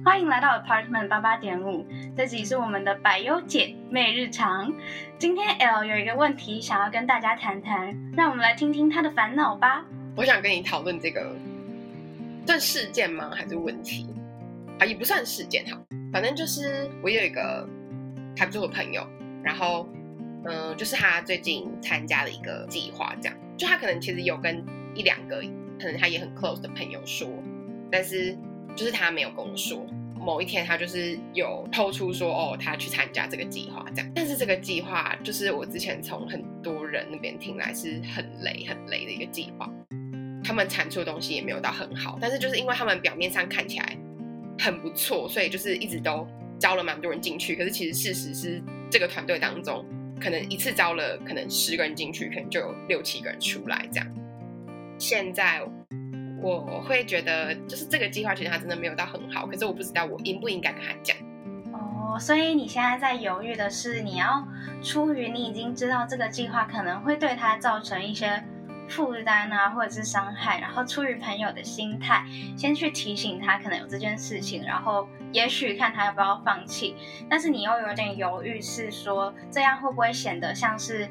欢迎来到 Apartment 八八点五，这集是我们的百优姐妹日常。今天 L 有一个问题想要跟大家谈谈，让我们来听听她的烦恼吧。我想跟你讨论这个，算事件吗？还是问题？啊，也不算事件哈。反正就是我有一个还不错的朋友，然后嗯，就是他最近参加了一个计划，这样就他可能其实有跟一两个可能他也很 close 的朋友说，但是。就是他没有跟我说，某一天他就是有抛出说，哦，他去参加这个计划这样。但是这个计划就是我之前从很多人那边听来是很雷很雷的一个计划，他们产出的东西也没有到很好。但是就是因为他们表面上看起来很不错，所以就是一直都招了蛮多人进去。可是其实事实是，这个团队当中可能一次招了可能十个人进去，可能就有六七个人出来这样。现在。我会觉得，就是这个计划其实它真的没有到很好，可是我不知道我应不应该跟他讲。哦，所以你现在在犹豫的是，你要出于你已经知道这个计划可能会对他造成一些负担啊，或者是伤害，然后出于朋友的心态，先去提醒他可能有这件事情，然后也许看他要不要放弃。但是你又有点犹豫，是说这样会不会显得像是？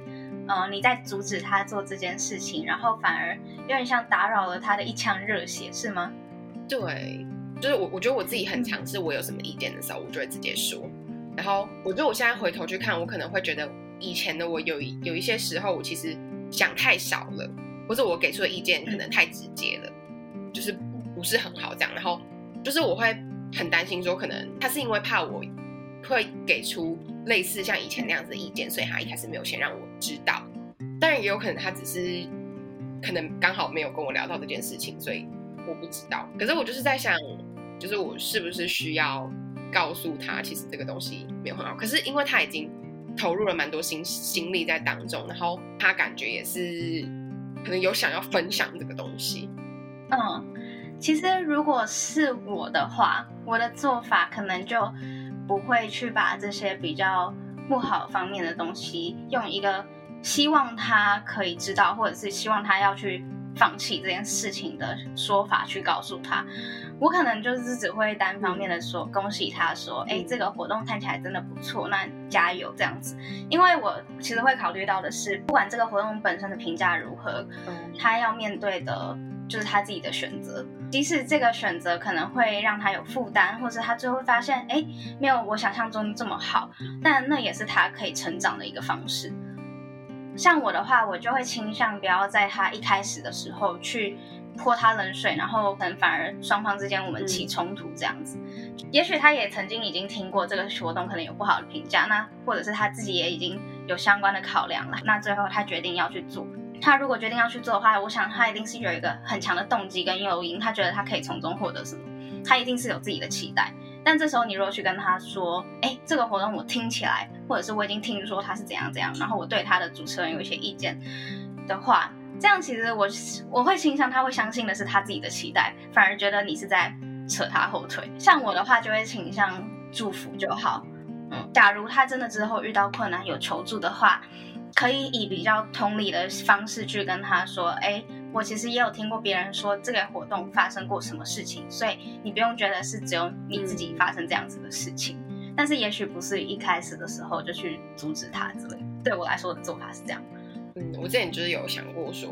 呃，你在阻止他做这件事情，然后反而有点像打扰了他的一腔热血，是吗？对，就是我，我觉得我自己很强势，我有什么意见的时候，我就会直接说。然后我觉得我现在回头去看，我可能会觉得以前的我有有一些时候，我其实想太少了，或者我给出的意见可能太直接了，就是不是很好这样。然后就是我会很担心说，可能他是因为怕我。会给出类似像以前那样子的意见，所以他一开始没有先让我知道。当然也有可能他只是可能刚好没有跟我聊到这件事情，所以我不知道。可是我就是在想，就是我是不是需要告诉他，其实这个东西没有很好。可是因为他已经投入了蛮多心心力在当中，然后他感觉也是可能有想要分享这个东西。嗯，其实如果是我的话，我的做法可能就。不会去把这些比较不好方面的东西，用一个希望他可以知道，或者是希望他要去放弃这件事情的说法去告诉他。我可能就是只会单方面的说恭喜他，说哎，这个活动看起来真的不错，那加油这样子。因为我其实会考虑到的是，不管这个活动本身的评价如何，他要面对的。就是他自己的选择，即使这个选择可能会让他有负担，或者他最后发现，哎，没有我想象中这么好，但那也是他可以成长的一个方式。像我的话，我就会倾向不要在他一开始的时候去泼他冷水，然后可能反而双方之间我们起冲突这样子。也许他也曾经已经听过这个活动可能有不好的评价，那或者是他自己也已经有相关的考量了，那最后他决定要去做。他如果决定要去做的话，我想他一定是有一个很强的动机跟诱因，他觉得他可以从中获得什么，他一定是有自己的期待。但这时候你如果去跟他说，哎，这个活动我听起来，或者是我已经听说他是怎样怎样，然后我对他的主持人有一些意见的话，这样其实我我会倾向他会相信的是他自己的期待，反而觉得你是在扯他后腿。像我的话就会倾向祝福就好。嗯，假如他真的之后遇到困难有求助的话。可以以比较同理的方式去跟他说：“哎，我其实也有听过别人说这个活动发生过什么事情，所以你不用觉得是只有你自己发生这样子的事情。但是也许不是一开始的时候就去阻止他之类。对我来说的做法是这样。嗯，我之前就是有想过说，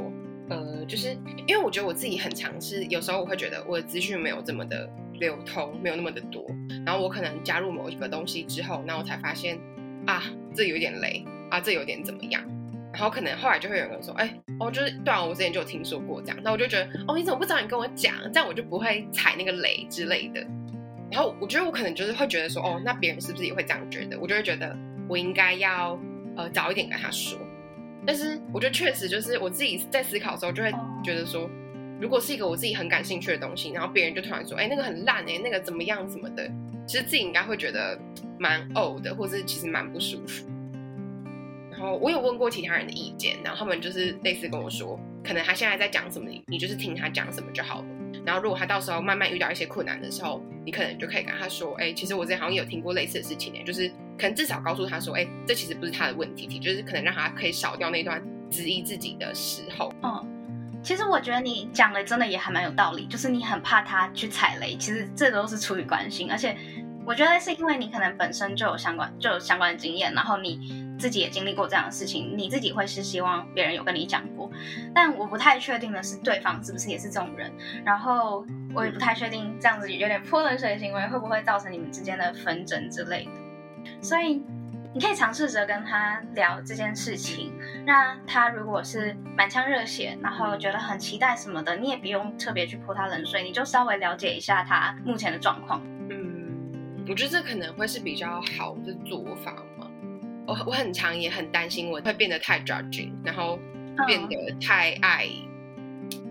呃，就是因为我觉得我自己很尝试，有时候我会觉得我的资讯没有这么的流通，没有那么的多。然后我可能加入某一个东西之后，那我才发现啊，这有点雷。”啊，这有点怎么样？然后可能后来就会有人说，哎，哦，就是对啊，我之前就有听说过这样。那我就觉得，哦，你怎么不早点跟我讲？这样我就不会踩那个雷之类的。然后我觉得我可能就是会觉得说，哦，那别人是不是也会这样觉得？我就会觉得我应该要呃早一点跟他说。但是我觉得确实就是我自己在思考的时候，就会觉得说，如果是一个我自己很感兴趣的东西，然后别人就突然说，哎，那个很烂哎，那个怎么样什么的，其实自己应该会觉得蛮呕的，或者其实蛮不舒服。然后我有问过其他人的意见，然后他们就是类似跟我说，可能他现在在讲什么，你就是听他讲什么就好了。然后如果他到时候慢慢遇到一些困难的时候，你可能就可以跟他说，哎，其实我之前好像有听过类似的事情呢，就是可能至少告诉他说，哎，这其实不是他的问题，就是可能让他可以少掉那段质疑自己的时候。嗯，其实我觉得你讲的真的也还蛮有道理，就是你很怕他去踩雷，其实这都是出于关心，而且我觉得是因为你可能本身就有相关就有相关的经验，然后你自己也经历过这样的事情，你自己会是希望别人有跟你讲过，但我不太确定的是对方是不是也是这种人，然后我也不太确定这样子有点泼冷水的行为会不会造成你们之间的纷争之类的，所以。你可以尝试着跟他聊这件事情，那他如果是满腔热血，然后觉得很期待什么的，你也不用特别去泼他冷水，你就稍微了解一下他目前的状况。嗯，我觉得这可能会是比较好的做法嘛。我我很常也很担心我会变得太 judging，然后变得太爱，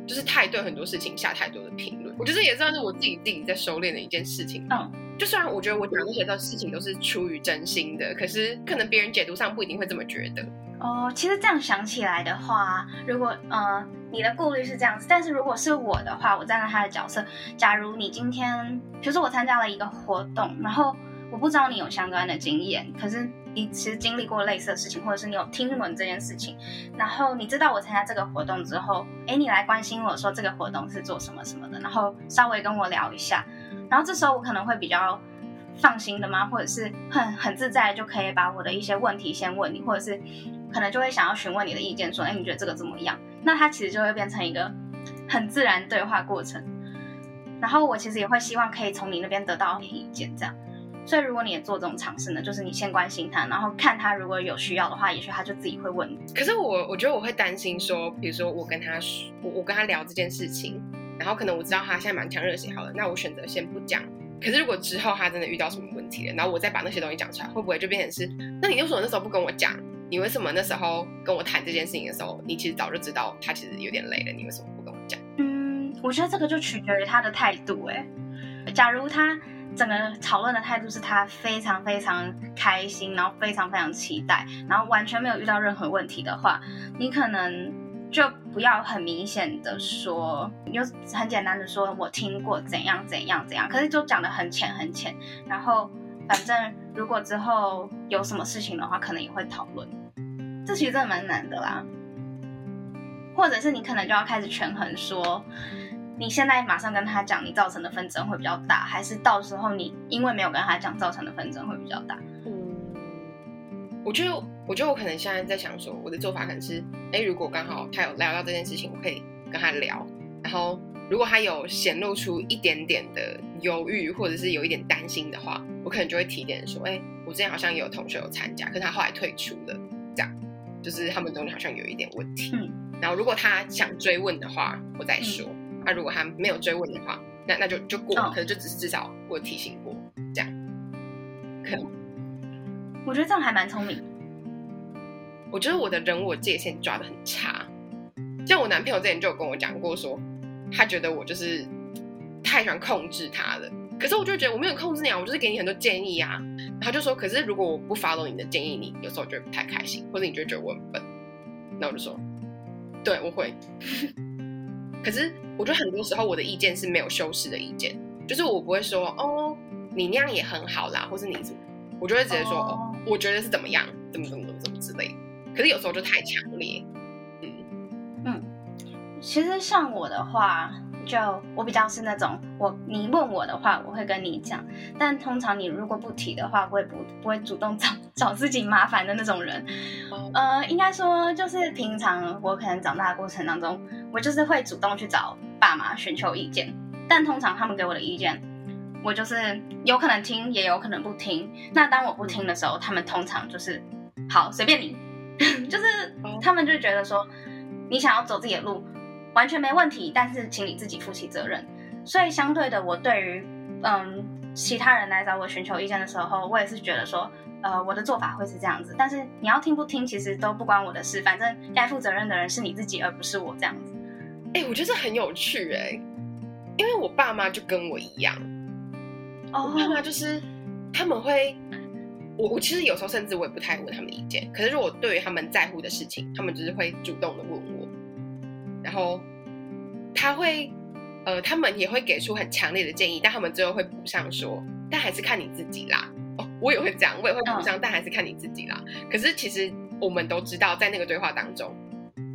就是太对很多事情下太多的评论。我觉得也算是我自己自己在收敛的一件事情。嗯。就虽然我觉得我讲那些的事情都是出于真心的，可是可能别人解读上不一定会这么觉得。哦，其实这样想起来的话，如果呃你的顾虑是这样子，但是如果是我的话，我站在他的角色，假如你今天，比如说我参加了一个活动，然后我不知道你有相关的经验，可是你其实经历过类似的事情，或者是你有听闻这件事情，然后你知道我参加这个活动之后，哎，你来关心我说这个活动是做什么什么的，然后稍微跟我聊一下。然后这时候我可能会比较放心的吗？或者是很很自在，就可以把我的一些问题先问你，或者是可能就会想要询问你的意见，说，哎，你觉得这个怎么样？那它其实就会变成一个很自然对话过程。然后我其实也会希望可以从你那边得到意见，这样。所以如果你也做这种尝试呢，就是你先关心他，然后看他如果有需要的话，也许他就自己会问你。可是我我觉得我会担心说，比如说我跟他我我跟他聊这件事情。然后可能我知道他现在蛮强热血，好了，那我选择先不讲。可是如果之后他真的遇到什么问题了，然后我再把那些东西讲出来，会不会就变成是？那你为什么那时候不跟我讲？你为什么那时候跟我谈这件事情的时候，你其实早就知道他其实有点累了，你为什么不跟我讲？嗯，我觉得这个就取决于他的态度。哎，假如他整个讨论的态度是他非常非常开心，然后非常非常期待，然后完全没有遇到任何问题的话，你可能。就不要很明显的说，你就很简单的说，我听过怎样怎样怎样，可是就讲的很浅很浅。然后反正如果之后有什么事情的话，可能也会讨论。这其实真的蛮难的啦。或者是你可能就要开始权衡说，你现在马上跟他讲，你造成的纷争会比较大，还是到时候你因为没有跟他讲造成的纷争会比较大？嗯我觉得，我觉得我可能现在在想说，我的做法可能是，哎，如果刚好他有聊到这件事情，我可以跟他聊。然后，如果他有显露出一点点的犹豫，或者是有一点担心的话，我可能就会提点说，哎，我之前好像有同学有参加，可是他后来退出了，这样，就是他们中间好像有一点问题。嗯。然后，如果他想追问的话，我再说。那如果他没有追问的话，那那就就过，可能就只是至少我提醒过，这样，可能。我觉得这样还蛮聪明。我觉得我的人我界限抓的很差，像我男朋友之前就有跟我讲过，说他觉得我就是太喜欢控制他了。可是我就觉得我没有控制你啊，我就是给你很多建议啊。他就说，可是如果我不 follow 你的建议，你有时候就会不太开心，或者你就觉得我很笨。那我就说，对我会。可是我觉得很多时候我的意见是没有修饰的意见，就是我不会说哦，你那样也很好啦，或是你怎么。我就会直接说，哦，我觉得是怎么样，怎么怎么怎么怎么之类。可是有时候就太强烈，嗯嗯。其实像我的话，就我比较是那种，我你问我的话，我会跟你讲。但通常你如果不提的话，不会不不会主动找 找自己麻烦的那种人。呃，应该说就是平常我可能长大的过程当中，我就是会主动去找爸妈寻求意见。但通常他们给我的意见。我就是有可能听，也有可能不听。那当我不听的时候，他们通常就是好随便你，就是他们就觉得说你想要走自己的路，完全没问题。但是请你自己负起责任。所以相对的，我对于嗯其他人来找我寻求意见的时候，我也是觉得说，呃，我的做法会是这样子。但是你要听不听，其实都不关我的事。反正该负责任的人是你自己，而不是我这样子。哎，我觉得很有趣哎，因为我爸妈就跟我一样。我爸妈就是，他们会，我我其实有时候甚至我也不太问他们意见，可是如果对于他们在乎的事情，他们就是会主动的问我，然后他会，呃，他们也会给出很强烈的建议，但他们最后会补上说，但还是看你自己啦。哦，我也会这样，我也会补上，但还是看你自己啦。可是其实我们都知道，在那个对话当中，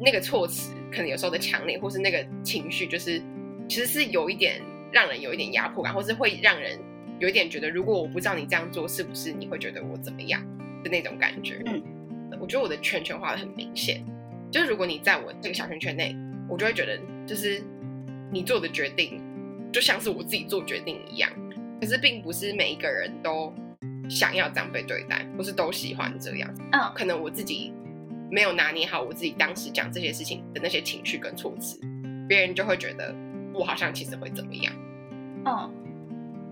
那个措辞可能有时候的强烈，或是那个情绪，就是其实是有一点让人有一点压迫感，或是会让人有一点觉得，如果我不知道你这样做，是不是你会觉得我怎么样的那种感觉。嗯，我觉得我的圈圈画的很明显，就是如果你在我这个小圈圈内，我就会觉得就是你做的决定就像是我自己做决定一样，可是并不是每一个人都想要这样被对待，或是都喜欢这样。嗯，可能我自己没有拿捏好我自己当时讲这些事情的那些情绪跟措辞，别人就会觉得我好像其实会怎么样。哦，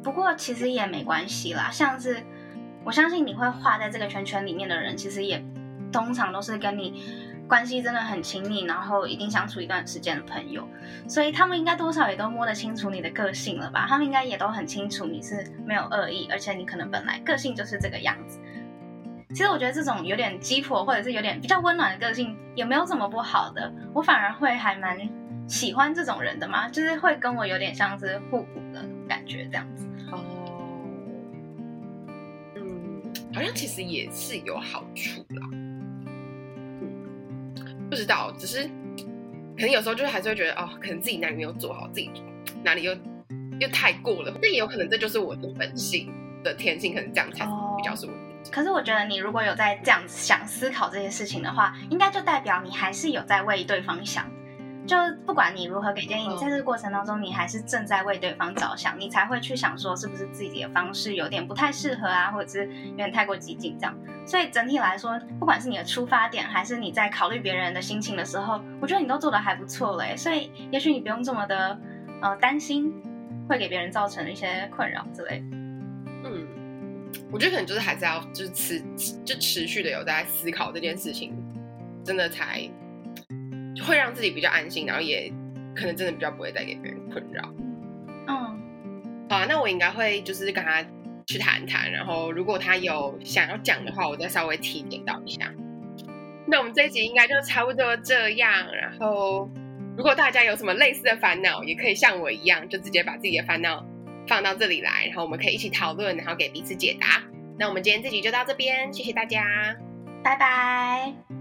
不过其实也没关系啦，像是我相信你会画在这个圈圈里面的人，其实也通常都是跟你关系真的很亲密，然后一定相处一段时间的朋友，所以他们应该多少也都摸得清楚你的个性了吧？他们应该也都很清楚你是没有恶意，而且你可能本来个性就是这个样子。其实我觉得这种有点鸡婆或者是有点比较温暖的个性也没有什么不好的，我反而会还蛮喜欢这种人的嘛，就是会跟我有点像是互补的感觉这样子。哦，嗯，好像其实也是有好处啦。嗯，不知道，只是可能有时候就是还是会觉得，哦，可能自己哪里没有做好，自己哪里又又太过了。但也有可能这就是我的本性的天性，可能这样才比较是我。可是我觉得你如果有在这样想思考这些事情的话，应该就代表你还是有在为对方想。就不管你如何给建议，你在这个过程当中，你还是正在为对方着想，你才会去想说是不是自己的方式有点不太适合啊，或者是有点太过激进这样。所以整体来说，不管是你的出发点，还是你在考虑别人的心情的时候，我觉得你都做得还不错嘞。所以也许你不用这么的呃担心会给别人造成一些困扰之类的。嗯，我觉得可能就是还是要就是持就持续的有在思考这件事情，真的才会让自己比较安心，然后也可能真的比较不会再给别人困扰。嗯，好啊，那我应该会就是跟他去谈谈，然后如果他有想要讲的话，我再稍微提点到一下。那我们这一集应该就差不多这样，然后如果大家有什么类似的烦恼，也可以像我一样，就直接把自己的烦恼放到这里来，然后我们可以一起讨论，然后给彼此解答。那我们今天这集就到这边，谢谢大家。拜拜。